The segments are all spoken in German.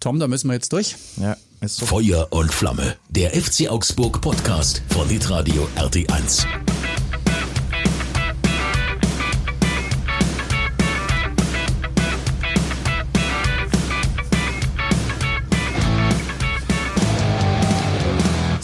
Tom, da müssen wir jetzt durch. Ja, ist so. Feuer und Flamme, der FC Augsburg Podcast von Hitradio RT1.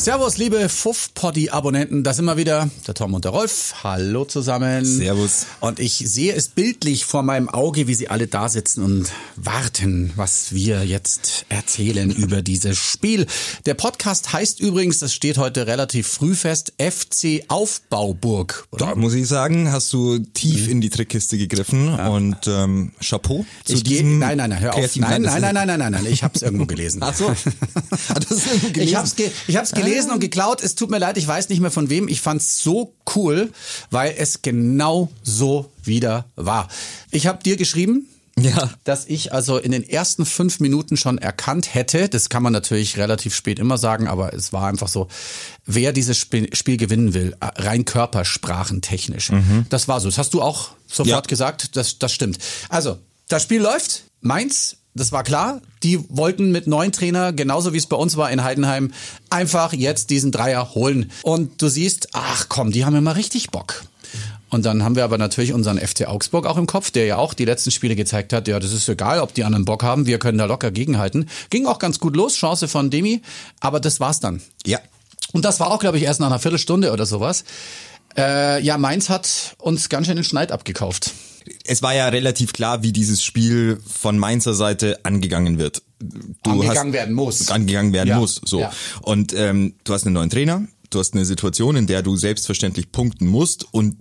Servus, liebe Fuff-Poddy-Abonnenten. Da sind wir wieder, der Tom und der Rolf. Hallo zusammen. Servus. Und ich sehe es bildlich vor meinem Auge, wie sie alle da sitzen und warten, was wir jetzt erzählen über dieses Spiel. Der Podcast heißt übrigens, das steht heute relativ früh fest, FC Aufbauburg. Da muss ich sagen, hast du tief in die Trickkiste gegriffen und ähm, Chapeau zu Ich diesem nein, nein, nein, hör auf. Nein, nein, nein, nein, nein, nein, nein, ich habe es irgendwo gelesen. Ach so. Hat das irgendwo gelesen? Ich hab's, ge ich hab's gelesen und geklaut. Es tut mir leid, ich weiß nicht mehr von wem. Ich fand's so cool, weil es genau so wieder war. Ich habe dir geschrieben, Ja. dass ich also in den ersten fünf Minuten schon erkannt hätte, das kann man natürlich relativ spät immer sagen, aber es war einfach so, wer dieses Spiel, Spiel gewinnen will, äh, rein körpersprachentechnisch. Das war so. Das hast du auch sofort Ja. gesagt, das, das stimmt. Also, das Spiel läuft. Mainz, das war klar. Die wollten mit neuen Trainer, genauso wie es bei uns war in Heidenheim, einfach jetzt diesen Dreier holen. Und du siehst, ach komm, die haben ja mal richtig Bock. Und dann haben wir aber natürlich unseren FC Augsburg auch im Kopf, der ja auch die letzten Spiele gezeigt hat, ja, das ist egal, ob die anderen Bock haben, wir können da locker gegenhalten. Ging auch ganz gut los, Chance von Demi, aber das war's dann. Ja. Und das war auch, glaube ich, erst nach einer Viertelstunde oder sowas. Äh, ja, Mainz hat uns ganz schön den Schneid abgekauft. Es war ja relativ klar, wie dieses Spiel von Mainzer Seite angegangen wird. Du Angegangen werden muss. Angegangen werden Ja. muss. So. Ja. Und ähm, du hast einen neuen Trainer, du hast eine Situation, in der du selbstverständlich punkten musst und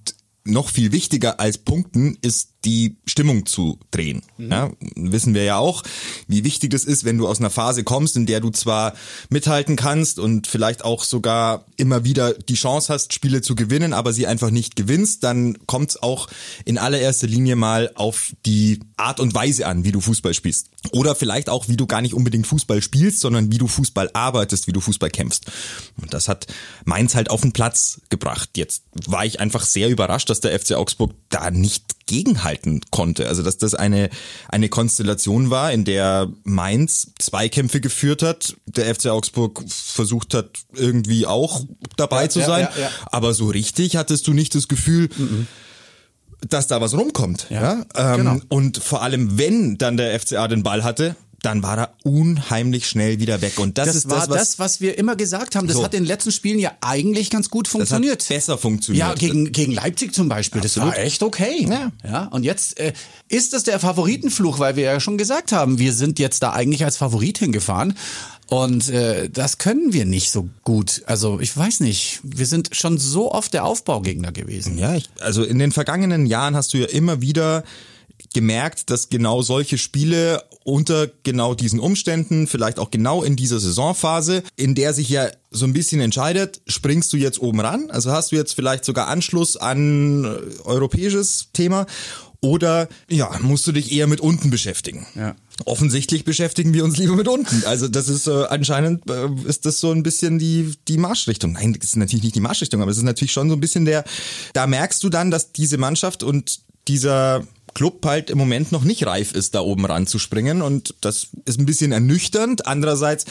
noch viel wichtiger als punkten ist die Stimmung zu drehen. Mhm. Ja, wissen wir ja auch, wie wichtig das ist, wenn du aus einer Phase kommst, in der du zwar mithalten kannst und vielleicht auch sogar immer wieder die Chance hast, Spiele zu gewinnen, aber sie einfach nicht gewinnst, dann kommt es auch in allererster Linie mal auf die Art und Weise an, wie du Fußball spielst. Oder vielleicht auch, wie du gar nicht unbedingt Fußball spielst, sondern wie du Fußball arbeitest, wie du Fußball kämpfst. Und das hat Mainz halt auf den Platz gebracht. Jetzt war ich einfach sehr überrascht, dass der FC Augsburg da nicht gegenhalten konnte. Also dass das eine, eine Konstellation war, in der Mainz Zweikämpfe geführt hat, der FC Augsburg versucht hat, irgendwie auch dabei Ja, zu ja, sein. ja, ja. Aber so richtig hattest du nicht das Gefühl, dass da was rumkommt. Ja. Ähm, genau. Und vor allem, wenn dann der FCA den Ball hatte, dann war er unheimlich schnell wieder weg. Und das, Das, ist war das, was das, was wir immer gesagt haben. Das So. hat in den letzten Spielen ja eigentlich ganz gut das funktioniert. hat besser funktioniert. Ja, gegen, gegen Leipzig zum Beispiel. Das Absolut. war echt okay. Ja. ja und jetzt äh, ist das der Favoritenfluch, weil wir ja schon gesagt haben, wir sind jetzt da eigentlich als Favorit hingefahren. Und äh, das können wir nicht so gut. Also ich weiß nicht, wir sind schon so oft der Aufbaugegner gewesen. Ja, ich, also in den vergangenen Jahren hast du ja immer wieder gemerkt, dass genau solche Spiele unter genau diesen Umständen, vielleicht auch genau in dieser Saisonphase, in der sich ja so ein bisschen entscheidet, springst du jetzt oben ran? Also hast du jetzt vielleicht sogar Anschluss an äh, europäisches Thema oder ja, musst du dich eher mit unten beschäftigen? Ja. Offensichtlich beschäftigen wir uns lieber mit unten. Also das ist äh, anscheinend äh, ist das so ein bisschen die die Marschrichtung. Nein, das ist natürlich nicht die Marschrichtung, aber es ist natürlich schon so ein bisschen der. Da merkst du dann, dass diese Mannschaft und dieser Club halt im Moment noch nicht reif ist, da oben ranzuspringen und das ist ein bisschen ernüchternd. Andererseits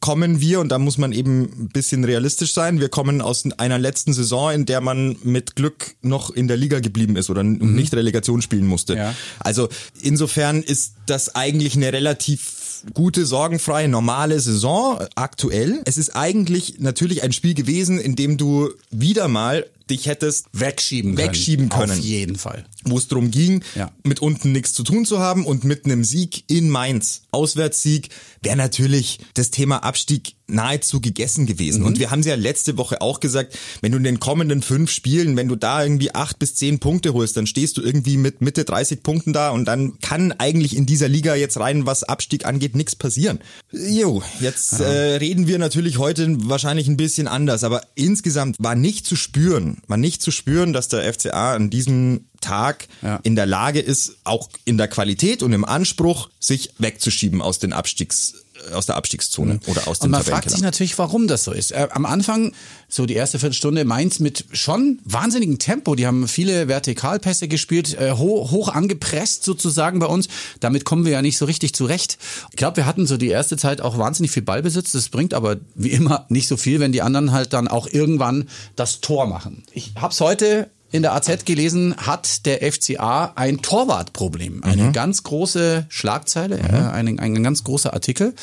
kommen wir, und da muss man eben ein bisschen realistisch sein, wir kommen aus einer letzten Saison, in der man mit Glück noch in der Liga geblieben ist oder nicht Relegation spielen musste. Ja. Also insofern ist das eigentlich eine relativ gute, sorgenfreie, normale Saison aktuell. Es ist eigentlich natürlich ein Spiel gewesen, in dem du wieder mal dich hättest Wegschieben können. Wegschieben können. Auf jeden Fall. wo es darum ging, Ja. mit unten nichts zu tun zu haben und mit einem Sieg in Mainz, Auswärtssieg, wäre natürlich das Thema Abstieg nahezu gegessen gewesen. Und wir haben es ja letzte Woche auch gesagt, wenn du in den kommenden fünf Spielen, wenn du da irgendwie acht bis zehn Punkte holst, dann stehst du irgendwie mit Mitte 30 Punkten da und dann kann eigentlich in dieser Liga jetzt rein, was Abstieg angeht, nichts passieren. Jo, jetzt äh, reden wir natürlich heute wahrscheinlich ein bisschen anders, aber insgesamt war nicht zu spüren, war nicht zu spüren, dass der FCA an diesem Tag Ja. in der Lage ist, auch in der Qualität und im Anspruch, sich wegzuschieben aus den Abstiegs, aus der Abstiegszone oder aus Und dem man fragt sich natürlich, warum das so ist. Äh, am Anfang, so die erste Viertelstunde, Mainz mit schon wahnsinnigem Tempo. Die haben viele Vertikalpässe gespielt, äh, hoch, hoch angepresst sozusagen bei uns. Damit kommen wir ja nicht so richtig zurecht. Ich glaube, wir hatten so die erste Zeit auch wahnsinnig viel Ballbesitz. Das bringt aber wie immer nicht so viel, wenn die anderen halt dann auch irgendwann das Tor machen. Ich habe es heute in der AZ gelesen, hat der FCA ein Torwartproblem. Eine ganz große Schlagzeile, äh, ein, ein ganz großer Artikel.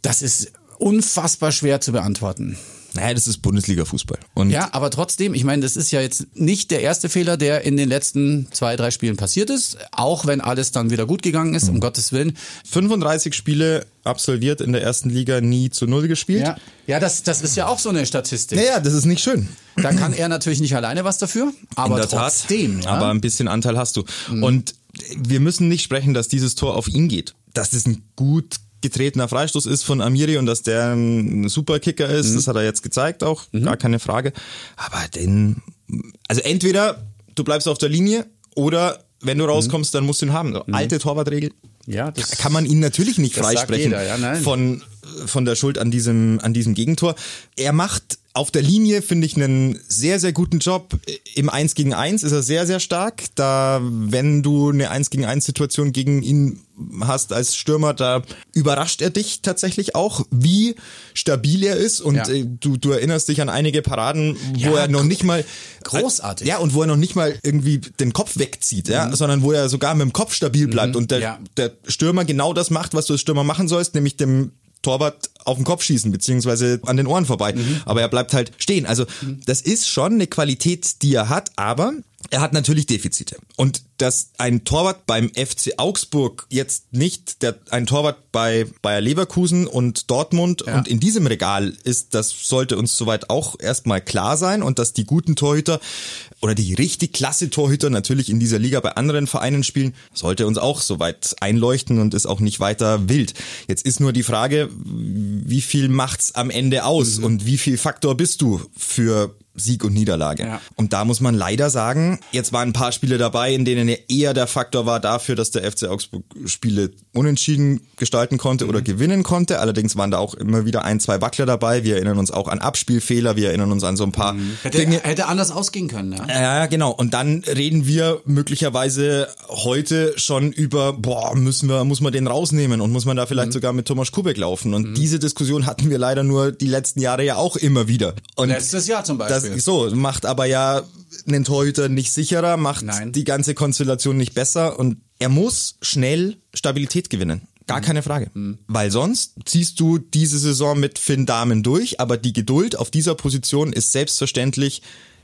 Das ist unfassbar schwer zu beantworten. Naja, das ist Bundesliga-Fußball. Und Ja, aber trotzdem, ich meine, das ist ja jetzt nicht der erste Fehler, der in den letzten zwei, drei Spielen passiert ist, auch wenn alles dann wieder gut gegangen ist, um Gottes Willen. 35 Spiele absolviert in der ersten Liga, nie zu Null gespielt. Ja, ja das, das ist ja auch so eine Statistik. Naja, das ist nicht schön. Da kann er natürlich nicht alleine was dafür, aber in der trotzdem. Tat. ja. Aber ein bisschen Anteil hast du. Und wir müssen nicht sprechen, dass dieses Tor auf ihn geht. Das ein gut getretener Freistoß ist von Amiri und dass der ein super Kicker ist, das hat er jetzt gezeigt auch, gar keine Frage. Aber den, also entweder du bleibst auf der Linie oder wenn du rauskommst, dann musst du ihn haben. So, Alte Torwartregel. Ja, das- kann man ihn natürlich nicht freisprechen ja, von von der Schuld an diesem an diesem Gegentor. Er macht auf der Linie finde ich einen sehr sehr guten Job. Im 1 gegen 1 ist er sehr sehr stark. Da wenn du eine 1 gegen 1 Situation gegen ihn hast als Stürmer, da überrascht er dich tatsächlich auch, wie stabil er ist und Ja. äh, du du erinnerst dich an einige Paraden, wo Ja, er noch nicht mal großartig. Ja, und wo er noch nicht mal irgendwie den Kopf wegzieht, ja, sondern wo er sogar mit dem Kopf stabil bleibt und der, Ja. der Stürmer genau das macht, was du als Stürmer machen sollst, nämlich dem Torwart auf den Kopf schießen, beziehungsweise an den Ohren vorbei. Aber er bleibt halt stehen. Also das ist schon eine Qualität, die er hat, aber er hat natürlich Defizite. Und dass ein Torwart beim FC Augsburg jetzt nicht der, ein Torwart bei Bayer Leverkusen und Dortmund Ja. und in diesem Regal ist, das sollte uns soweit auch erstmal klar sein und dass die guten Torhüter oder die richtig klasse Torhüter natürlich in dieser Liga bei anderen Vereinen spielen, sollte uns auch soweit einleuchten und ist auch nicht weiter wild. Jetzt ist nur die Frage, wie viel macht's am Ende aus Mhm. und wie viel Faktor bist du für Sieg und Niederlage. Ja. Und da muss man leider sagen, jetzt waren ein paar Spiele dabei, in denen er eher der Faktor war dafür, dass der FC Augsburg Spiele unentschieden gestalten konnte Mhm. oder gewinnen konnte. Allerdings waren da auch immer wieder ein, zwei Wackler dabei. Wir erinnern uns auch an Abspielfehler, wir erinnern uns an so ein paar Mhm. hätte, Dinge. hätte anders ausgehen können. Ja? Ja, genau. Und dann reden wir möglicherweise heute schon über, boah, müssen wir, muss man den rausnehmen und muss man da Mhm. vielleicht sogar mit Thomas Kubek laufen. Und diese Diskussion hatten wir leider nur die letzten Jahre ja auch immer wieder. Und Letztes Jahr zum Beispiel. Das, so, macht aber ja einen Torhüter nicht sicherer, macht Nein. die ganze Konstellation nicht besser und er muss schnell Stabilität gewinnen. Gar Mhm. keine Frage. Weil sonst ziehst du diese Saison mit Finn Dahmen durch, aber die Geduld auf dieser Position ist selbstverständlich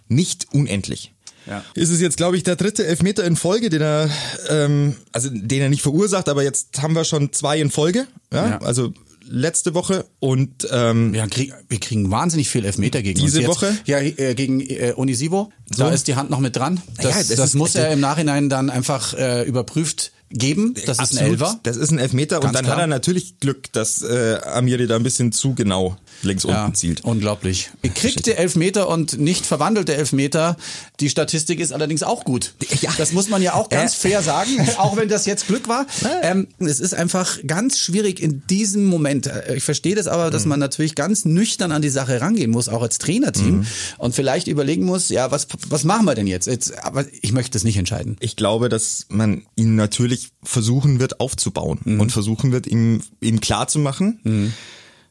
nicht unendlich. Ja. Ist es jetzt, glaube ich, der dritte Elfmeter in Folge, den er, ähm, also den er nicht verursacht, aber jetzt haben wir schon zwei in Folge. Ja, Ja. also letzte Woche und ähm, Wir, krieg, wir kriegen wahnsinnig viel Elfmeter gegen Diese uns. Woche? Ja, äh, gegen äh, Unisivo. Da So. ist die Hand noch mit dran. Das, Naja, das das, muss er das- im Nachhinein dann einfach äh, überprüft geben. Das ist ein Absolut. Elfer. Das ist ein Elfmeter und Ganz dann klar. hat er natürlich Glück, dass äh, Amiri da ein bisschen zu genau links Ja, unten zielt. unglaublich. Gekriegte Elfmeter und nicht verwandelte Elfmeter. Die Statistik ist allerdings auch gut. Ja. Das muss man ja auch ganz Äh. fair sagen, auch wenn das jetzt Glück war. Ähm, es ist einfach ganz schwierig in diesem Moment. Äh, Ich verstehe das aber, Mhm. dass man natürlich ganz nüchtern an die Sache rangehen muss, auch als Trainerteam Mhm. und vielleicht überlegen muss, ja, was, was machen wir denn jetzt? jetzt? Aber ich möchte es nicht entscheiden. Ich glaube, dass man ihn natürlich versuchen wird aufzubauen Mhm. und versuchen wird, ihm, ihm klar zu machen,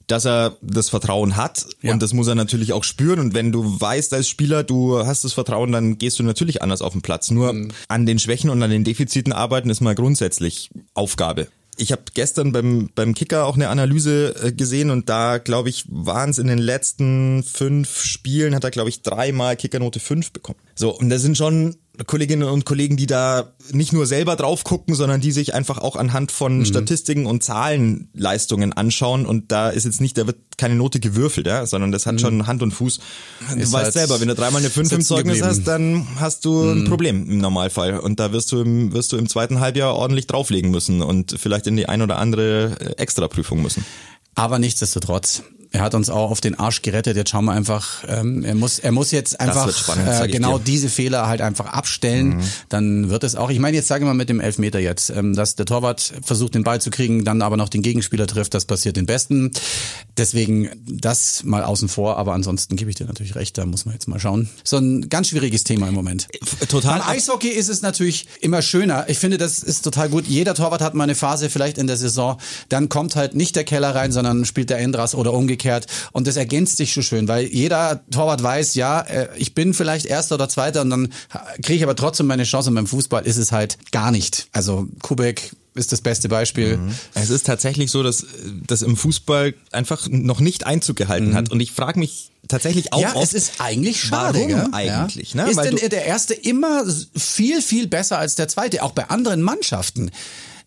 dass er das Vertrauen hat Ja. und das muss er natürlich auch spüren und wenn du weißt als Spieler, du hast das Vertrauen, dann gehst du natürlich anders auf den Platz. Nur Mhm. an den Schwächen und an den Defiziten arbeiten ist mal grundsätzlich Aufgabe. Ich habe gestern beim, beim Kicker auch eine Analyse äh, gesehen und da, glaube ich, waren es in den letzten fünf Spielen, hat er, glaube ich, dreimal Kickernote 5 bekommen. So, und das sind schon Kolleginnen und Kollegen, die da nicht nur selber drauf gucken, sondern die sich einfach auch anhand von Statistiken und Zahlenleistungen anschauen und da ist jetzt nicht, da wird keine Note gewürfelt, ja, sondern das hat schon Hand und Fuß. Du Ist weißt halt selber, wenn du dreimal eine 5 im Zeugnis geblieben. hast, dann hast du ein Problem im Normalfall und da wirst du im, wirst du im zweiten Halbjahr ordentlich drauflegen müssen und vielleicht in die ein oder andere äh, Extraprüfung müssen. Aber nichtsdestotrotz, Er hat uns auch auf den Arsch gerettet. Jetzt schauen wir einfach, ähm, er muss, er muss jetzt einfach spannend, äh, genau diese Fehler halt einfach abstellen. Dann wird es auch. Ich meine, jetzt sage ich mal mit dem Elfmeter jetzt, ähm, dass der Torwart versucht, den Ball zu kriegen, dann aber noch den Gegenspieler trifft. Das passiert den Besten. Deswegen das mal außen vor. Aber ansonsten gebe ich dir natürlich recht. Da muss man jetzt mal schauen. So ein ganz schwieriges Thema im Moment. Total. Beim Eishockey ist es natürlich immer schöner. Ich finde, das ist total gut. Jeder Torwart hat mal eine Phase vielleicht in der Saison. Dann kommt halt nicht der Keller rein, sondern spielt der Endras oder umgekehrt. Und das ergänzt sich so schön, weil jeder Torwart weiß, ja, äh, ich bin vielleicht Erster oder Zweiter und dann kriege ich aber trotzdem meine Chance. Und beim Fußball ist es halt gar nicht. Also Kubek ist das beste Beispiel. Es ist tatsächlich so, dass das im Fußball einfach noch nicht Einzug gehalten hat. Und ich frage mich tatsächlich auch ja, oft, es ist eigentlich schade. warum gell? eigentlich? Ja. Ne? Ist Weil denn der Erste immer viel, viel besser als der Zweite, auch bei anderen Mannschaften?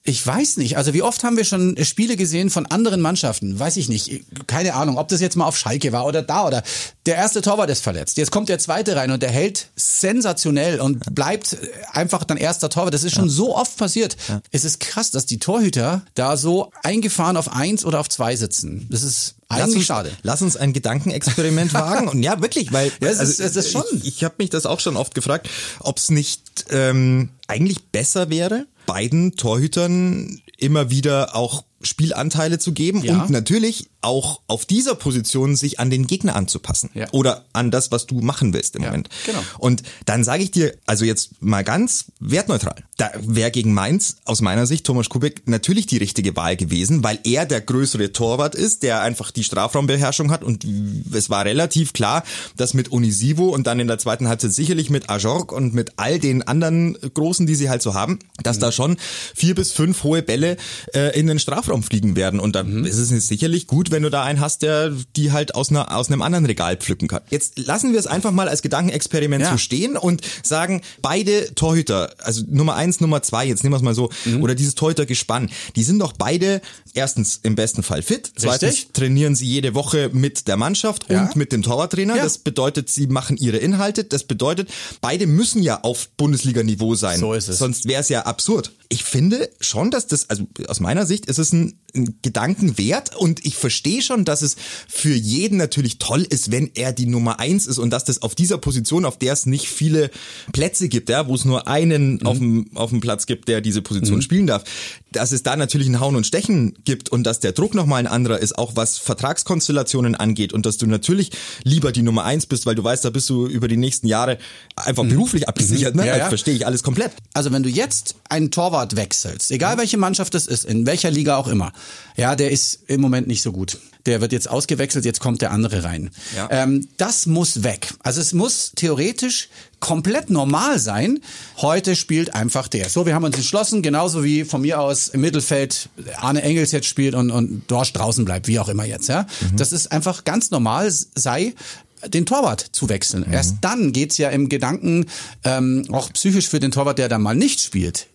Ich weiß nicht. Also wie oft haben wir schon Spiele gesehen von anderen Mannschaften? Weiß ich nicht. Keine Ahnung, ob das jetzt mal auf Schalke war oder da oder der erste Torwart ist verletzt. Jetzt kommt der zweite rein und der hält sensationell und bleibt einfach dann erster Torwart. Das ist schon so oft passiert. Es ist krass, dass die Torhüter da so eingefahren auf eins oder auf zwei sitzen. Das ist Lass eigentlich uns, schade. Lass uns ein Gedankenexperiment wagen. Und ja, wirklich, weil Ja, es also, ist- es ist schon. ich, ich habe mich das auch schon oft gefragt, ob es nicht ähm, eigentlich besser wäre, beiden Torhütern immer wieder auch Spielanteile zu geben Ja. und natürlich auch auf dieser Position sich an den Gegner anzupassen Ja. oder an das, was du machen willst im Ja, Moment. genau. Und dann sage ich dir, also jetzt mal ganz wertneutral, da wäre gegen Mainz aus meiner Sicht Thomas Kubek natürlich die richtige Wahl gewesen, weil er der größere Torwart ist, der einfach die Strafraumbeherrschung hat und es war relativ klar, dass mit Onisivo und dann in der zweiten Halbzeit sicherlich mit Ajorg und mit all den anderen Großen, die sie halt so haben, dass da schon vier bis fünf hohe Bälle äh, in den Strafraum fliegen werden und dann ist es sicherlich gut, wenn du da einen hast, der die halt aus, einer, aus einem anderen Regal pflücken kann. Jetzt lassen wir es einfach mal als Gedankenexperiment Ja. so stehen und sagen, beide Torhüter, also Nummer eins, Nummer zwei, jetzt nehmen wir es mal so, Mhm. oder dieses Torhütergespann, die sind doch beide erstens im besten Fall fit, zweitens Richtig. trainieren sie jede Woche mit der Mannschaft Ja. und mit dem Torwarttrainer. Ja. Das bedeutet, sie machen ihre Inhalte. Das bedeutet, beide müssen ja auf Bundesliga-Niveau sein. So ist es. Sonst wäre es ja absurd. Ich finde schon, dass das, also aus meiner Sicht ist es ein, ein Gedanken wert und ich verstehe schon, dass es für jeden natürlich toll ist, wenn er die Nummer eins ist und dass das auf dieser Position, auf der es nicht viele Plätze gibt, ja, wo es nur einen Mhm. auf, dem, auf dem Platz gibt, der diese Position spielen darf, dass es da natürlich ein Hauen und Stechen gibt und dass der Druck nochmal ein anderer ist, auch was Vertragskonstellationen angeht und dass du natürlich lieber die Nummer eins bist, weil du weißt, da bist du über die nächsten Jahre einfach beruflich abgesichert. Ne? Mhm. Ja, ja. Verstehe ich alles komplett. Also wenn du jetzt einen Torwart wechselst, egal welche Mannschaft es ist, in welcher Liga auch immer, ja, der ist im Moment nicht so gut. Der wird jetzt ausgewechselt, jetzt kommt der andere rein. Ja. Ähm, das muss weg. Also es muss theoretisch komplett normal sein. Heute spielt einfach der. So, wir haben uns entschlossen, genauso wie von mir aus im Mittelfeld Arne Engels jetzt spielt und, und Dorsch draußen bleibt, wie auch immer jetzt. Ja, Das ist einfach ganz normal sei den Torwart zu wechseln. Erst dann geht's ja im Gedanken ähm, auch psychisch für den Torwart, der dann mal nicht spielt.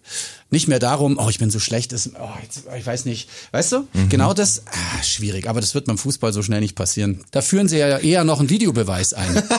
Nicht mehr darum, oh, ich bin so schlecht, das, oh, jetzt, ich weiß nicht. Weißt du? Genau das, ah, schwierig, aber das wird beim Fußball so schnell nicht passieren. Da führen sie ja eher noch einen Videobeweis ein.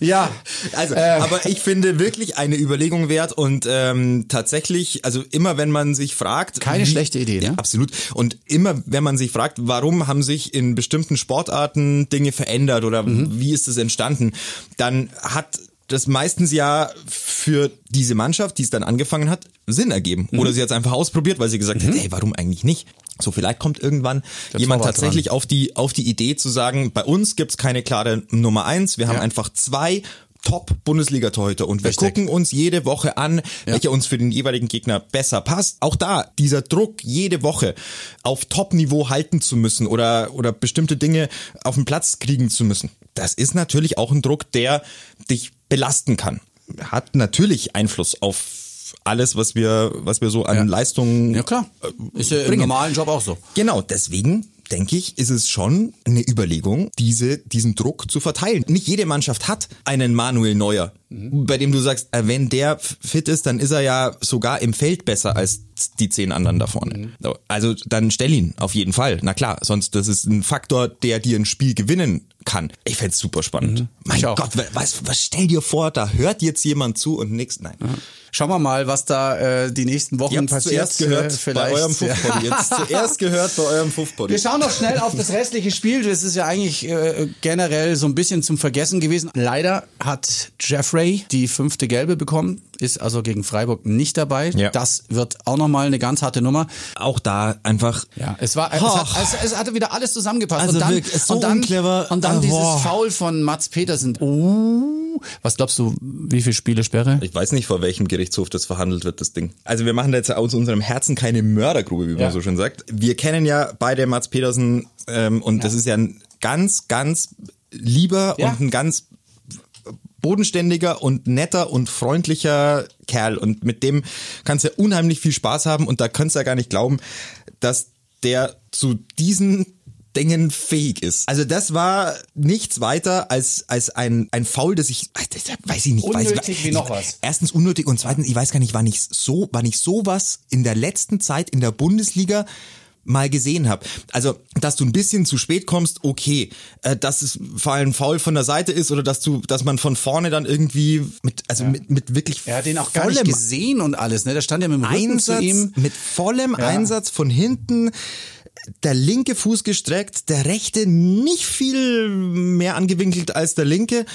ja, Also, Äh. aber ich finde wirklich eine Überlegung wert und ähm, tatsächlich, also immer wenn man sich fragt, Keine schlechte Idee, ne? Ja, absolut. Und immer wenn man sich fragt, warum haben sich in bestimmten Sportarten Dinge verändert oder Mhm. wie ist es entstanden, dann hat das meistens ja für diese Mannschaft, die es dann angefangen hat, Sinn ergeben. Mhm. Oder sie hat es einfach ausprobiert, weil sie gesagt hat, hey, warum eigentlich nicht? So, vielleicht kommt irgendwann Der jemand Torwart tatsächlich auf die, auf die Idee zu sagen, bei uns gibt's keine klare Nummer eins, wir haben Ja. einfach zwei Top-Bundesliga-Torhüter und wir Richtig. gucken uns jede Woche an, welcher uns für den jeweiligen Gegner besser passt. Auch da, dieser Druck, jede Woche auf Top-Niveau halten zu müssen oder, oder bestimmte Dinge auf den Platz kriegen zu müssen. Das ist natürlich auch ein Druck, der dich belasten kann. Hat natürlich Einfluss auf alles, was wir, was wir so an Ja. Leistungen ja klar. Ist ja im bringen. normalen Job auch so. Genau, deswegen denke ich, ist es schon eine Überlegung, diese, diesen Druck zu verteilen. Nicht jede Mannschaft hat einen Manuel Neuer, bei dem du sagst, äh, wenn der fit ist, dann ist er ja sogar im Feld besser als die zehn anderen da vorne. So, Also dann stell ihn auf jeden Fall. Na klar, sonst das ist ein Faktor, der dir ein Spiel gewinnen kann. Ich fänd's super spannend. Mein Ich auch. Gott, was, was stell dir vor, da hört jetzt jemand zu und nix. Nein. Schauen wir mal, was da äh, die nächsten Wochen Ihr passiert. zuerst gehört Äh, bei eurem. Fuffbody. Habt's zuerst gehört bei eurem Fuffbody. Wir schauen noch schnell auf das restliche Spiel. Das ist ja eigentlich äh, generell so ein bisschen zum Vergessen gewesen. Leider hat Jeffrey die fünfte Gelbe bekommen, ist also gegen Freiburg nicht dabei. Ja. Das wird auch nochmal eine ganz harte Nummer. Auch da einfach Ja, es war, es, hat, es, es hatte wieder alles zusammengepasst. Also und dann, wirklich, so und dann, unclever. Und dann Ah, dieses boah. Foul von Mats Petersen. Uh, was glaubst du, wie viele Spiele Sperre? Ich weiß nicht, vor welchem Gerichtshof das verhandelt wird, das Ding. Also wir machen da jetzt aus unserem Herzen keine Mördergrube, wie man Ja. so schön sagt. Wir kennen ja beide Mats Petersen ähm, und das ist ja ein ganz, ganz lieber Ja. und ein ganz bodenständiger und netter und freundlicher Kerl und mit dem kannst du ja unheimlich viel Spaß haben und da kannst du ja gar nicht glauben, dass der zu diesen Dingen fähig ist. Also das war nichts weiter als als ein ein Foul, das ich das weiß ich nicht, weiß, Unnötig wie noch was. Erstens unnötig und zweitens, ich weiß gar nicht, wann ich so, wann ich sowas in der letzten Zeit in der Bundesliga mal gesehen habe. Also, dass du ein bisschen zu spät kommst, okay. Äh, dass es vor allem faul von der Seite ist oder dass du, dass man von vorne dann irgendwie mit, also mit, mit wirklich Er hat den auch gar nicht gesehen und alles, ne? Da stand ja mit dem Rücken Einsatz, zu ihm. mit vollem Einsatz von hinten, der linke Fuß gestreckt, der rechte nicht viel mehr angewinkelt als der linke.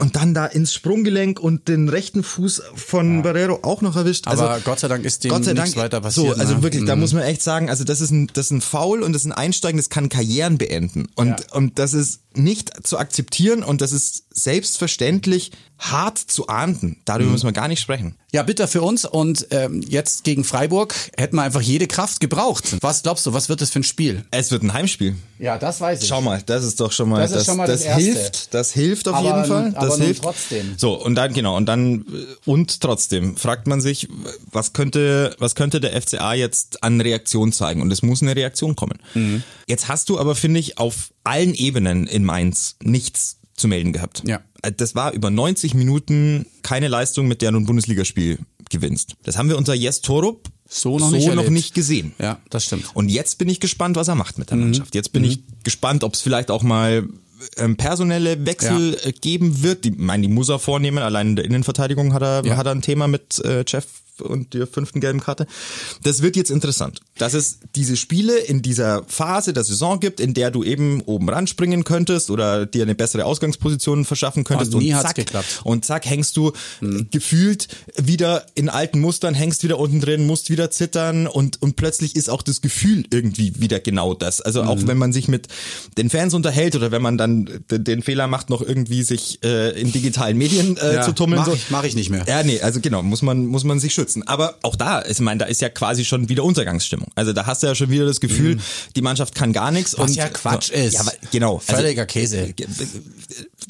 Und dann da ins Sprunggelenk und den rechten Fuß von Barrero auch noch erwischt. Also Aber Gott sei Dank ist dem Gott sei nichts Dank, weiter passiert. So, also ne? wirklich, da Mhm. muss man echt sagen, also das ist ein, das ist ein Foul und das ist ein Einsteigen, das kann Karrieren beenden. Und, Ja. und das ist nicht zu akzeptieren und das ist selbstverständlich hart zu ahnden. Mhm. Darüber müssen wir gar nicht sprechen. Ja, bitter für uns. Und ähm, jetzt gegen Freiburg hätten wir einfach jede Kraft gebraucht. Was glaubst du, was wird das für ein Spiel? Es wird ein Heimspiel. Ja, das weiß ich. Schau mal, das ist doch schon mal, Das ist schon mal das Erste. hilft, das hilft auf Aber- jeden Fall. Das hilft. trotzdem. So und dann genau und dann äh, und trotzdem fragt man sich, was könnte, was könnte der FCA jetzt an Reaktion zeigen? Und es muss eine Reaktion kommen. Mhm. Jetzt hast du aber finde ich auf allen Ebenen in Mainz nichts zu melden gehabt. Ja. Äh, Das war über 90 Minuten keine Leistung, mit der du ein Bundesligaspiel gewinnst. Das haben wir unter Jes Torup So noch so nicht noch nicht gesehen. Ja, das stimmt. Und jetzt bin ich gespannt, was er macht mit der Mhm. Mannschaft. Jetzt bin ich gespannt, ob es vielleicht auch mal ähm, personelle Wechsel äh, geben wird. Die, ich meine, die muss er vornehmen. Allein in der Innenverteidigung hat er, Ja. hat er ein Thema mit äh, Jeff und der fünften gelben Karte. Das wird jetzt interessant, dass es diese Spiele in dieser Phase der Saison gibt, in der du eben oben ranspringen könntest oder dir eine bessere Ausgangsposition verschaffen könntest. Und nie und zack, geklappt. und zack, hängst du gefühlt wieder in alten Mustern, hängst wieder unten drin, musst wieder zittern und, und plötzlich ist auch das Gefühl irgendwie wieder genau das. Also auch Mhm. wenn man sich mit den Fans unterhält oder wenn man dann den, Fehler macht, noch irgendwie sich äh, in digitalen Medien äh, Ja, zu tummeln. mach so. ich- mach ich nicht mehr. Ja, nee, also genau, muss man, muss man sich schützen. Aber auch da, ich meine, da ist ja quasi schon wieder Untergangsstimmung. Also da hast du ja schon wieder das Gefühl, die Mannschaft kann gar nichts. Was und, ja Quatsch so, ist. Ja, genau. Völliger Käse.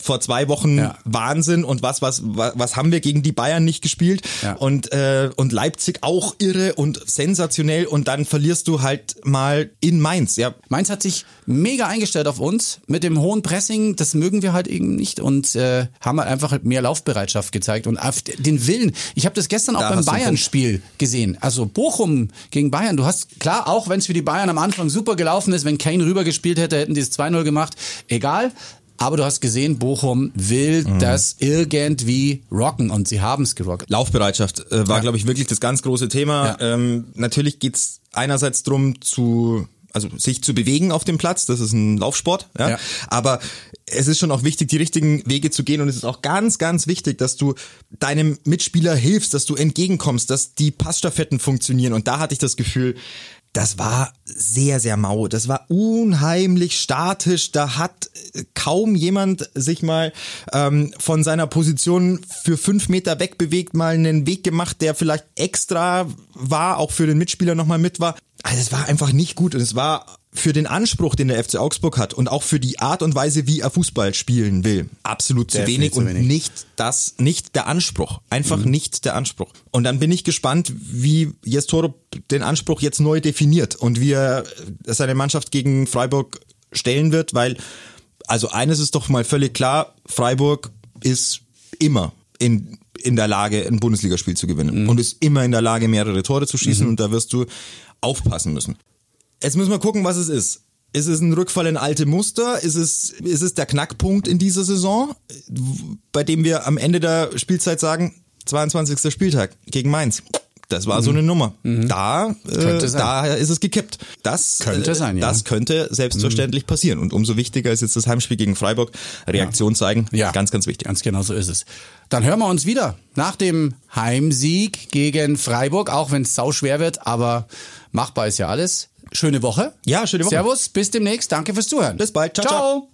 Vor zwei Wochen Ja. Wahnsinn und was, was, was, was haben wir gegen die Bayern nicht gespielt? Ja. Und, äh, und Leipzig auch irre und sensationell und dann verlierst du halt mal in Mainz. Ja, Mainz hat sich mega eingestellt auf uns mit dem hohen Pressing. Das mögen wir halt eben nicht und äh, haben halt einfach mehr Laufbereitschaft gezeigt und auf den Willen. Ich habe das gestern auch Da beim Bayern-Spiel gesehen. Also Bochum gegen Bayern. Du hast klar, auch wenn es für die Bayern am Anfang super gelaufen ist, wenn Kane rübergespielt hätte, hätten die es 2-0 gemacht. Egal. Aber du hast gesehen, Bochum will Mhm. das irgendwie rocken und sie haben es gerockt. Laufbereitschaft äh, war, Ja. glaube ich, wirklich das ganz große Thema. Ja. Ähm, natürlich geht's einerseits drum zu also sich zu bewegen auf dem Platz, das ist ein Laufsport, ja? Ja. aber es ist schon auch wichtig, die richtigen Wege zu gehen und es ist auch ganz, ganz wichtig, dass du deinem Mitspieler hilfst, dass du entgegenkommst, dass die Passstaffetten funktionieren und da hatte ich das Gefühl, das war sehr, sehr mau. Das war unheimlich statisch. Da hat äh, kaum jemand sich mal ähm, von seiner Position für fünf Meter wegbewegt, mal einen Weg gemacht, der vielleicht extra war, auch für den Mitspieler nochmal mit war. Also es war einfach nicht gut und es war für den Anspruch, den der FC Augsburg hat und auch für die Art und Weise, wie er Fußball spielen will, absolut zu Definitiv wenig zu und wenig. nicht das, nicht der Anspruch. Einfach Mhm. nicht der Anspruch. Und dann bin ich gespannt, wie Jes Torup den Anspruch jetzt neu definiert und wie er seine Mannschaft gegen Freiburg stellen wird, weil, also eines ist doch mal völlig klar, Freiburg ist immer in in der Lage, ein Bundesligaspiel zu gewinnen und ist immer in der Lage, mehrere Tore zu schießen und da wirst du aufpassen müssen. Jetzt müssen wir gucken, was es ist. Ist es ein Rückfall in alte Muster? Ist es, ist es der Knackpunkt in dieser Saison, bei dem wir am Ende der Spielzeit sagen, 22. Spieltag gegen Mainz? Das war so eine Nummer. Da, äh, da ist es gekippt. Das Könnte äh, sein, ja. Das könnte selbstverständlich passieren. Und umso wichtiger ist jetzt das Heimspiel gegen Freiburg. Reaktion zeigen. Ja. Ganz, ganz wichtig. Ganz genau so ist es. Dann hören wir uns wieder nach dem Heimsieg gegen Freiburg, auch wenn es sau schwer wird, aber machbar ist ja alles. Schöne Woche. Ja, schöne Woche. Servus, bis demnächst. Danke fürs Zuhören. Bis bald. Ciao, ciao. ciao.